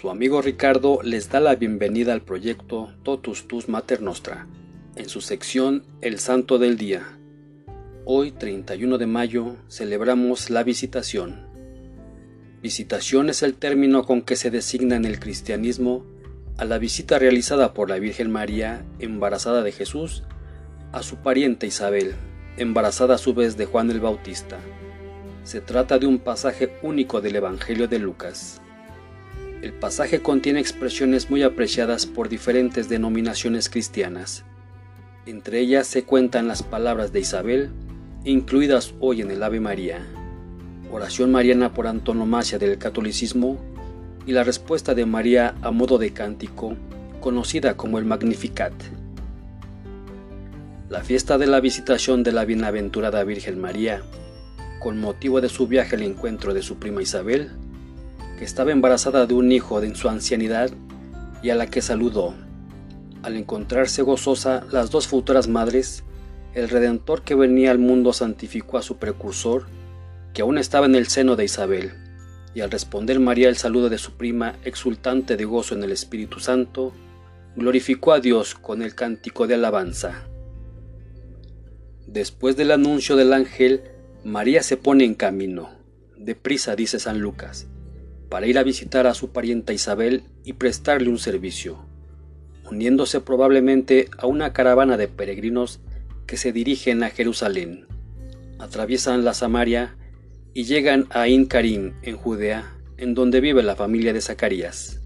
Su amigo Ricardo les da la bienvenida al proyecto Totus Tus Mater Nostra, en su sección El Santo del Día. Hoy, 31 de mayo, celebramos la visitación. Visitación es el término con que se designa en el cristianismo a la visita realizada por la Virgen María, embarazada de Jesús, a su pariente Isabel, embarazada a su vez de Juan el Bautista. Se trata de un pasaje único del Evangelio de Lucas. El pasaje contiene expresiones muy apreciadas por diferentes denominaciones cristianas. Entre ellas se cuentan las palabras de Isabel, incluidas hoy en el Ave María, oración mariana por antonomasia del catolicismo y la respuesta de María a modo de cántico, conocida como el Magnificat. La fiesta de la visitación de la bienaventurada Virgen María, con motivo de su viaje al encuentro de su prima Isabel, estaba embarazada de un hijo en su ancianidad y a la que saludó. Al encontrarse gozosa las dos futuras madres, el Redentor que venía al mundo santificó a su precursor, que aún estaba en el seno de Isabel, y al responder María el saludo de su prima, exultante de gozo en el Espíritu Santo, glorificó a Dios con el cántico de alabanza. Después del anuncio del ángel, María se pone en camino. Deprisa, dice San Lucas para ir a visitar a su parienta Isabel y prestarle un servicio, uniéndose probablemente a una caravana de peregrinos que se dirigen a Jerusalén. Atraviesan la Samaria y llegan a In en Judea, en donde vive la familia de Zacarías.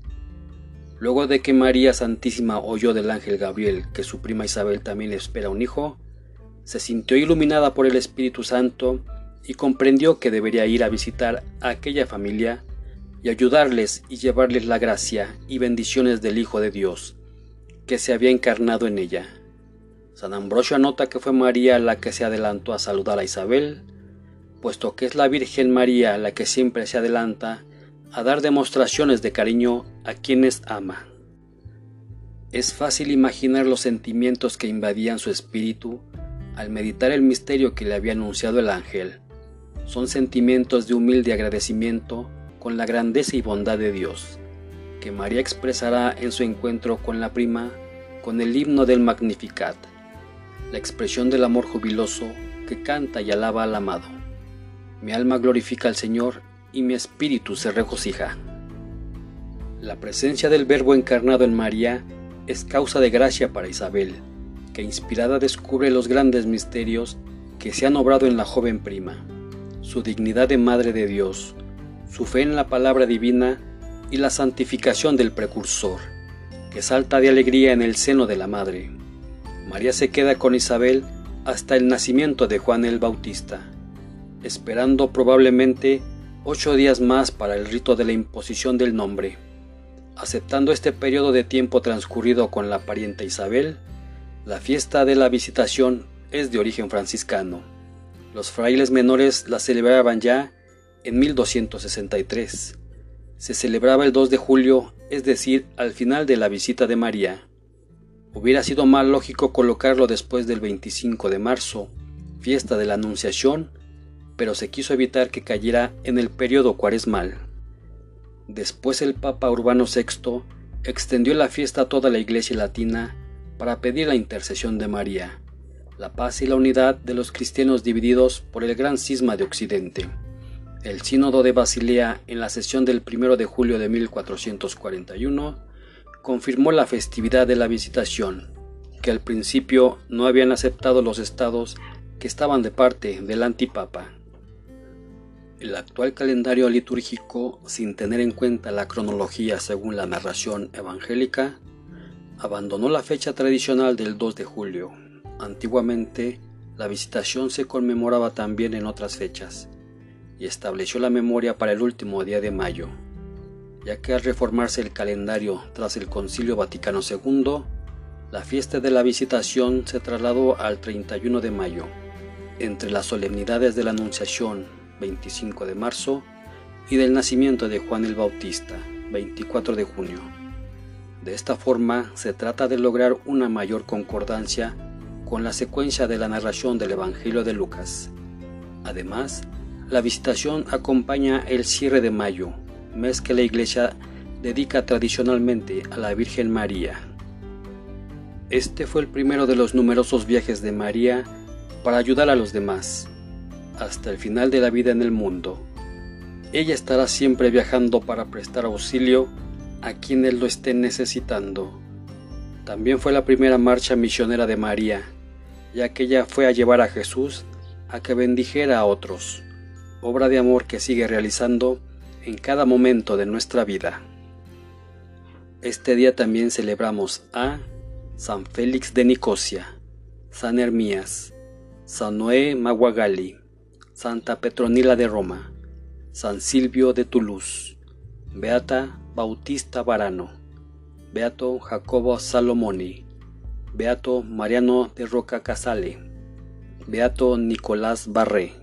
Luego de que María Santísima oyó del ángel Gabriel que su prima Isabel también espera un hijo, se sintió iluminada por el Espíritu Santo y comprendió que debería ir a visitar a aquella familia y ayudarles y llevarles la gracia y bendiciones del Hijo de Dios, que se había encarnado en ella. San Ambrosio anota que fue María la que se adelantó a saludar a Isabel, puesto que es la Virgen María la que siempre se adelanta a dar demostraciones de cariño a quienes ama. Es fácil imaginar los sentimientos que invadían su espíritu al meditar el misterio que le había anunciado el ángel. Son sentimientos de humilde agradecimiento con la grandeza y bondad de Dios, que María expresará en su encuentro con la prima con el himno del Magnificat, la expresión del amor jubiloso que canta y alaba al amado. Mi alma glorifica al Señor y mi espíritu se regocija. La presencia del Verbo encarnado en María es causa de gracia para Isabel, que inspirada descubre los grandes misterios que se han obrado en la joven prima, su dignidad de Madre de Dios, su fe en la palabra divina y la santificación del precursor, que salta de alegría en el seno de la madre. María se queda con Isabel hasta el nacimiento de Juan el Bautista, esperando probablemente ocho días más para el rito de la imposición del nombre. Aceptando este periodo de tiempo transcurrido con la pariente Isabel, la fiesta de la visitación es de origen franciscano. Los frailes menores la celebraban ya en 1263. Se celebraba el 2 de julio, es decir, al final de la visita de María. Hubiera sido más lógico colocarlo después del 25 de marzo, fiesta de la Anunciación, pero se quiso evitar que cayera en el periodo cuaresmal. Después el Papa Urbano VI extendió la fiesta a toda la Iglesia latina para pedir la intercesión de María, la paz y la unidad de los cristianos divididos por el gran cisma de Occidente. El Sínodo de Basilea, en la sesión del 1 de julio de 1441, confirmó la festividad de la visitación, que al principio no habían aceptado los estados que estaban de parte del antipapa. El actual calendario litúrgico, sin tener en cuenta la cronología según la narración evangélica, abandonó la fecha tradicional del 2 de julio. Antiguamente, la visitación se conmemoraba también en otras fechas, y estableció la memoria para el último día de mayo, ya que al reformarse el calendario tras el Concilio Vaticano II, la fiesta de la visitación se trasladó al 31 de mayo, entre las solemnidades de la Anunciación, 25 de marzo, y del nacimiento de Juan el Bautista, 24 de junio. De esta forma se trata de lograr una mayor concordancia con la secuencia de la narración del Evangelio de Lucas. Además, la visitación acompaña el cierre de mayo, mes que la Iglesia dedica tradicionalmente a la Virgen María. Este fue el primero de los numerosos viajes de María para ayudar a los demás, hasta el final de la vida en el mundo. Ella estará siempre viajando para prestar auxilio a quienes lo estén necesitando. También fue la primera marcha misionera de María, ya que ella fue a llevar a Jesús a que bendijera a otros, obra de amor que sigue realizando en cada momento de nuestra vida. Este día también celebramos a San Félix de Nicosia, San Hermías, San Noé Maguagali, Santa Petronila de Roma, San Silvio de Toulouse, Beata Bautista Varano, Beato Jacobo Salomoni, Beato Mariano de Roca Casale, Beato Nicolás Barré.